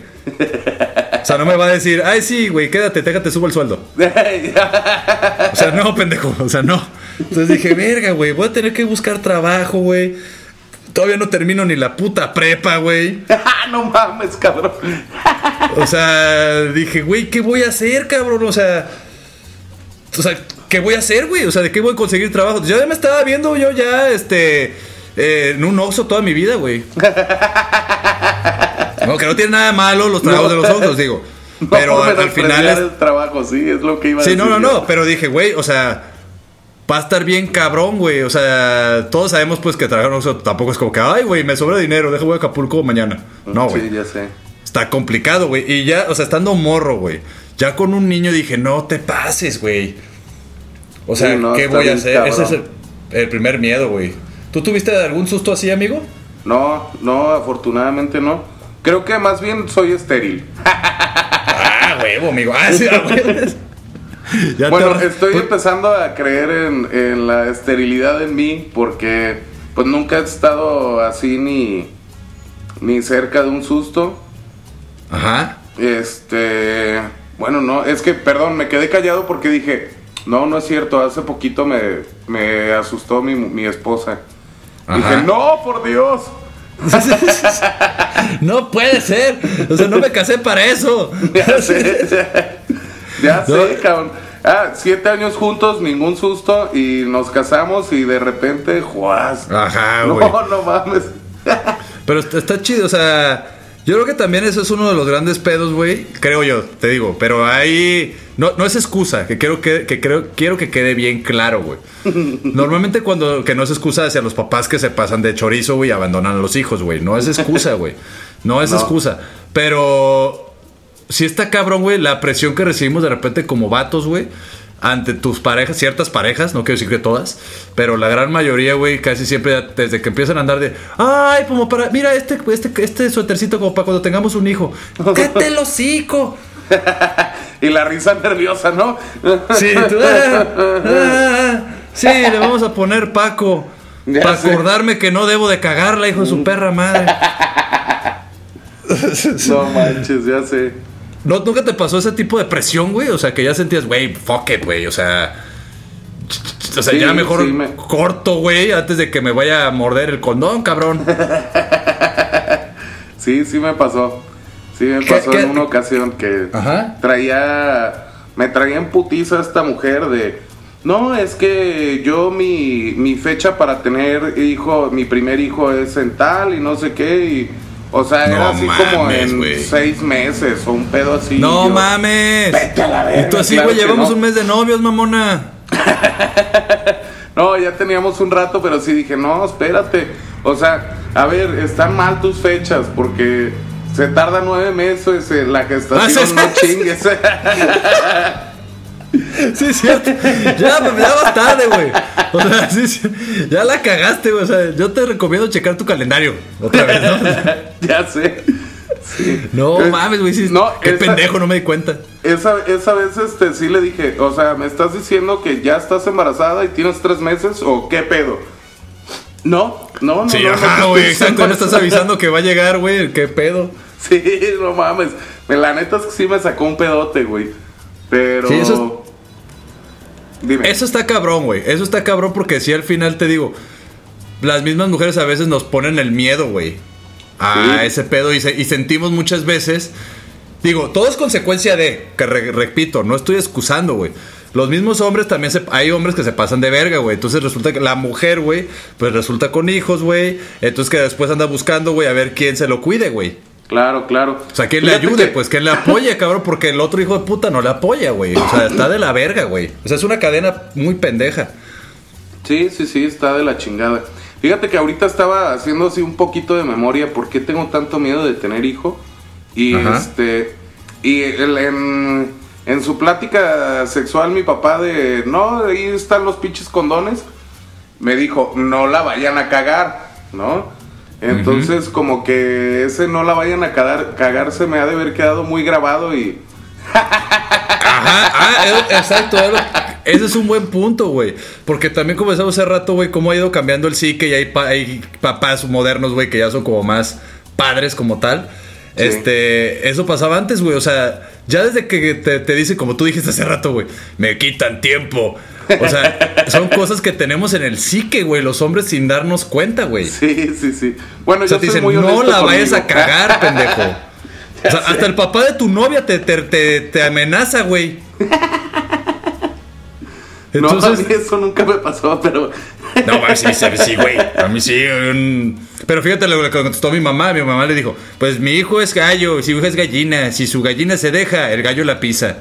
O sea, no me va a decir, ay, sí, güey, quédate, déjate, subo el sueldo. O sea, no, pendejo, o sea, no. Entonces dije, verga, güey, voy a tener que buscar trabajo, güey. Todavía no termino ni la puta prepa, güey. No mames, cabrón. O sea, dije, güey, ¿qué voy a hacer, cabrón? O sea, o sea, ¿qué voy a hacer, güey? O sea, ¿de qué voy a conseguir trabajo? Yo ya me estaba viendo yo ya, este, eh, en un Oxxo toda mi vida, güey. No, que no tiene nada malo los trabajos No. de los Oxxos, digo. Pero No, al, al final es, el trabajo, sí, es lo que iba a Sí, decir. no, no, yo. no, pero dije, güey, o sea, va a estar bien cabrón, güey. O sea, todos sabemos pues que trabajar en tampoco es como que, ay, güey, me sobra dinero, dejo voy a Acapulco mañana. No, güey. Sí, ya sé. Está complicado, güey. Y ya, o sea, estando morro, güey. Ya con un niño dije, no te pases, güey. O sea, Sí, no, ¿qué voy a hacer? cabrón. Ese es el, el primer miedo, güey. ¿Tú tuviste algún susto así, amigo? No, no, afortunadamente no. Creo que más bien soy estéril. Ah, huevo, amigo. Ah, sí, ah. Ya Bueno, estoy pues- empezando a creer en, en la esterilidad en mí porque pues nunca he estado así ni, ni cerca de un susto. Ajá. Este, bueno, no, es que, perdón, me quedé callado porque dije, no, no es cierto, hace poquito me, me asustó mi, mi esposa. Ajá. Dije, no, por Dios. No puede ser. O sea, no me casé para eso. Ya sé, ya No. sé, cabrón. Ah, siete años juntos, ningún susto, y nos casamos y de repente, ¡juas! Ajá, no, güey. no mames. Pero está, está chido, o sea, Yo creo que también eso es uno de los grandes pedos, güey. Creo yo, te digo. Pero ahí. No, no es excusa, que quiero que, que creo, quiero que quede bien claro, güey. Normalmente cuando. Que no es excusa hacia los papás que se pasan de chorizo, güey, y abandonan a los hijos, güey. No es excusa, güey. No es No. excusa. Pero. Si está cabrón, güey, la presión que recibimos de repente como vatos, güey. Ante tus parejas, ciertas parejas, no quiero decir que todas, pero la gran mayoría, güey, casi siempre desde que empiezan a andar de, ay, como para, mira este, este, este suétercito como para cuando tengamos un hijo. ¡Cállate el hocico! Y la risa nerviosa, ¿no? Sí, tú, ah, ah, sí, le vamos a poner Paco. Ya Para sé. acordarme que no debo de cagarla, hijo de su perra madre. No manches, ya sé. ¿No, ¿Nunca te pasó ese tipo de presión, güey? O sea, que ya sentías, güey, fuck it, güey. O sea, o sea, Sí, ya mejor sí, me- corto, güey, antes de que me vaya a morder el condón, cabrón. Sí, sí me pasó. Sí me ¿Qué- pasó qué- en una ocasión que Ajá. traía. Me traía en putiza esta mujer de. No, es que yo mi, mi fecha para tener hijo, mi primer hijo es en tal y no sé qué. Y, o sea, No era así como en seis meses o un pedo así. no Yo- mames. Vete a la verga, y tú así, güey, llevamos no. un mes de novios, mamona. No, ya teníamos un rato, pero sí dije, no, espérate. O sea, a ver, están mal tus fechas porque se tarda nueve meses en la gestación, no chingues. Sí, es cierto. Ya, me ya vas tarde, güey. O sea, sí, sí. Ya la cagaste, güey. O sea, yo te recomiendo checar tu calendario. Otra vez, ¿no? ya sé. Sí. No mames, güey. sí, no, qué esa- pendejo, no me di cuenta. Esa, esa vez este, sí le dije, o sea, ¿me estás diciendo que ya estás embarazada y tienes tres meses o qué pedo? No, no, no. Sí, no, ajá, güey. no, Exacto, no estás avisando que va a llegar, güey. ¿Qué pedo? Sí, no mames. La neta es que sí me sacó un pedote, güey. Pero. Sí, eso Dime. Eso está cabrón, güey. Eso está cabrón porque si al final te digo, las mismas mujeres a veces nos ponen el miedo, güey. A Sí. ese pedo y, se- y sentimos muchas veces. Digo, todo es consecuencia de, que re- repito, no estoy excusando, güey. Los mismos hombres también se, hay hombres que se pasan de verga, güey. Entonces resulta que la mujer, güey, pues resulta con hijos, güey. Entonces que después anda buscando, güey, a ver quién se lo cuide, güey. Claro, claro. O sea, ¿quién le Fíjate ayude? que- Pues que le apoye, cabrón, porque el otro hijo de puta no le apoya, güey. O sea, está de la verga, güey. O sea, es una cadena muy pendeja. Sí, sí, sí, está de la chingada. Fíjate que ahorita estaba haciendo así un poquito de memoria por qué tengo tanto miedo de tener hijo. Y Ajá. este. Y el- en, en su plática sexual, mi papá de. No, ahí están los pinches condones. Me dijo, no la vayan a cagar, ¿no? Entonces, como que ese no la vayan a cagar, cagar se me ha de haber quedado muy grabado y. Ajá, ah, exacto. Ese es un buen punto, güey. Porque también comenzamos hace rato, güey, cómo ha ido cambiando el psique y hay, pa- hay papás modernos, güey, que ya son como más padres como tal. Sí. Este, eso pasaba antes, güey. O sea, ya desde que te, te dice, como tú dijiste hace rato, güey, me quitan tiempo. O sea, son cosas que tenemos en el psique, güey, los hombres sin darnos cuenta, güey. Sí, sí, sí. Bueno, O sea, yo te dicen, muy no la vayas a conmigo". cagar, pendejo. O sea, hasta el papá de tu novia te, te, te, te amenaza, güey. No, a Entonces, mí eso nunca me pasó, pero. No, mames, sí, sí, güey. A mí sí. un- Pero fíjate lo que contestó mi mamá. Mi mamá le dijo: Pues mi hijo es gallo, si hijo es gallina. Si su gallina se deja, el gallo la pisa.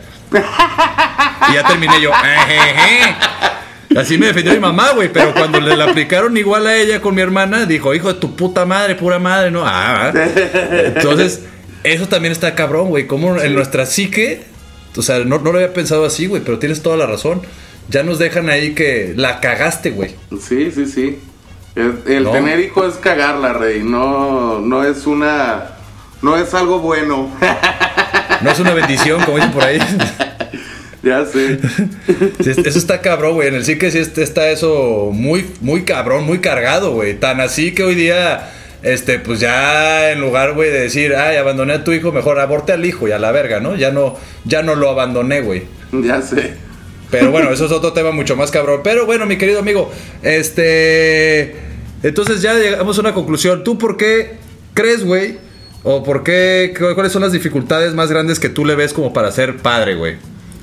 Y ya terminé yo. "Ejeje". Así me defendió mi mamá, güey. Pero cuando le la aplicaron igual a ella con mi hermana, dijo: Hijo de tu puta madre, pura madre, ¿no? Ah, ah. Entonces, eso también está cabrón, güey. Como en nuestra psique, o sea, no, no lo había pensado así, güey, pero tienes toda la razón. Ya nos dejan ahí que la cagaste, güey. Sí, sí, sí. El, el No. tener hijo es cagarla, rey. No, no es una. No es algo bueno. No es una bendición, como dicen por ahí. ya sé. Sí, eso está cabrón, güey. En el sí está- está eso muy, muy cabrón, muy cargado, güey. Tan así que hoy día, este, pues ya en lugar, güey, de decir, ay, abandoné a tu hijo, mejor aborte al hijo y a la verga, ¿no? Ya no, ya no lo abandoné, güey. Ya sé. Pero bueno, eso es otro tema mucho más cabrón. Pero bueno, mi querido amigo, este. Entonces ya llegamos a una conclusión. ¿Tú por qué crees, güey? ¿O por qué? cu- ¿Cuáles son las dificultades más grandes que tú le ves como para ser padre, güey?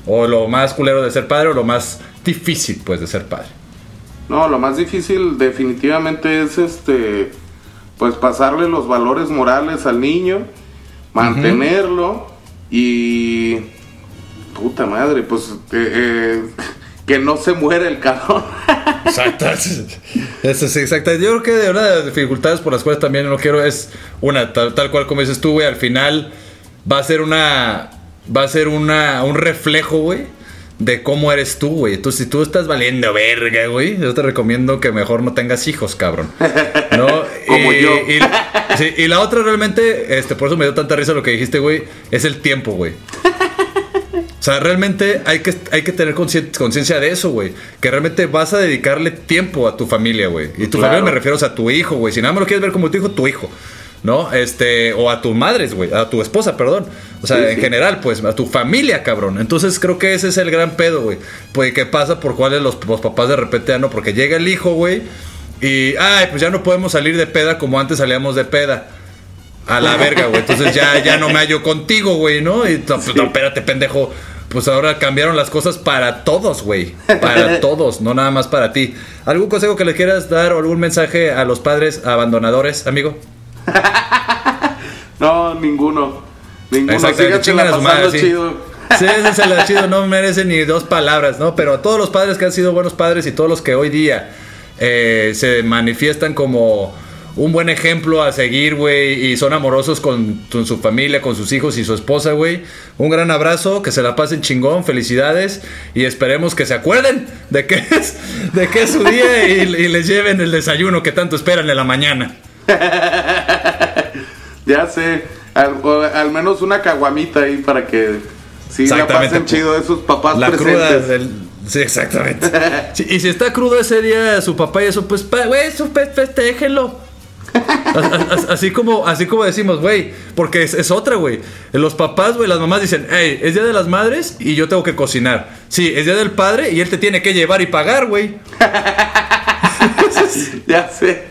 O lo más culero de ser padre o lo más difícil, pues, de ser padre. No, lo más difícil definitivamente es este. Pues pasarle los valores morales al niño mantenerlo y... Puta madre, pues eh, eh, que no se muere el cabrón. Exacto. Eso sí, exacto. Yo creo que una de las dificultades por las cuales también no quiero es una, tal, tal cual como dices tú, güey, al final va a ser una, va a ser una, un reflejo, güey, de cómo eres tú, güey. Entonces, si tú estás valiendo verga, güey, yo te recomiendo que mejor no tengas hijos, cabrón. ¿No? Como y, yo. Y, sí, y la otra realmente, este, por eso me dio tanta risa lo que dijiste, güey, es el tiempo, güey. O sea, realmente hay que, hay que tener conciencia de eso, güey. Que realmente vas a dedicarle tiempo a tu familia, güey. Y tu Claro. familia me refiero o sea, a tu hijo, güey. Si nada más lo quieres ver como tu hijo, tu hijo. ¿No? Este, o a tus madres, güey. A tu esposa, perdón. O sea, Sí, en sí. general, pues, a tu familia, cabrón. Entonces creo que ese es el gran pedo, güey. Pues, ¿qué pasa por cuáles los, los papás de repente ya no? Porque llega el hijo, güey. Y, ay, pues ya no podemos salir de peda como antes salíamos de peda. A la verga, güey. Entonces ya, ya no me hallo contigo, güey, ¿no? Y no, pues, no, espérate, pendejo. Pues ahora cambiaron las cosas para todos, güey. Para todos, no nada más para ti. ¿Algún consejo que le quieras dar o algún mensaje a los padres abandonadores, amigo? No, ninguno. Ninguno. Chingan la pasando madre, sí. chido. Sí, ese es el chido, no merece ni dos palabras, ¿no? Pero a todos los padres que han sido buenos padres y todos los que hoy día eh, se manifiestan como un buen ejemplo a seguir, güey, y son amorosos con, con su familia, con sus hijos y su esposa, güey. Un gran abrazo, que se la pasen chingón, felicidades y esperemos que se acuerden de que es, de que es su día y, y les lleven el desayuno que tanto esperan en la mañana. Ya sé. Al, menos una caguamita ahí para que sí la pasen chido esos papás La cruda presentes. del... Sí, exactamente. Sí, y si está crudo ese día su papá y eso, pues, güey, fe- festéjenlo. As- as- Así como, así como decimos, güey, porque es, es otra, güey. Los papás, güey, las mamás dicen, hey, es día de las madres y yo tengo que cocinar. Sí, es día del padre y él te tiene que llevar y pagar, güey. Ya sé.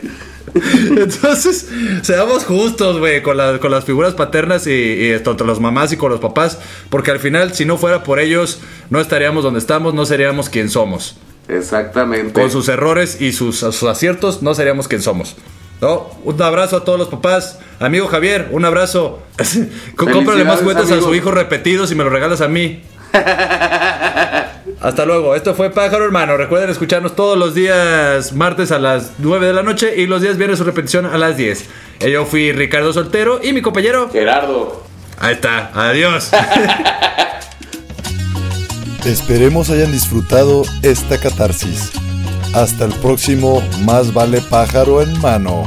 Entonces, seamos justos, güey, con, la- con las figuras paternas y, y esto, entre las mamás y con los papás, porque al final, si no fuera por ellos, no estaríamos donde estamos, no seríamos quien somos. Exactamente. Con sus errores y sus, sus aciertos, no seríamos quien somos. ¿No? Un abrazo a todos los papás. Amigo Javier, un abrazo. Cómprale más juguetes a su hijo repetidos y me lo regalas a mí. Hasta luego. Esto fue Pájaro Hermano. Recuerden escucharnos todos los días martes a las 9 de la noche y los días viernes su repetición a las 10. Eh, Yo fui Ricardo Soltero y mi compañero. Gerardo. Ahí está. Adiós. Esperemos hayan disfrutado esta catarsis. Hasta el próximo Más vale pájaro en mano.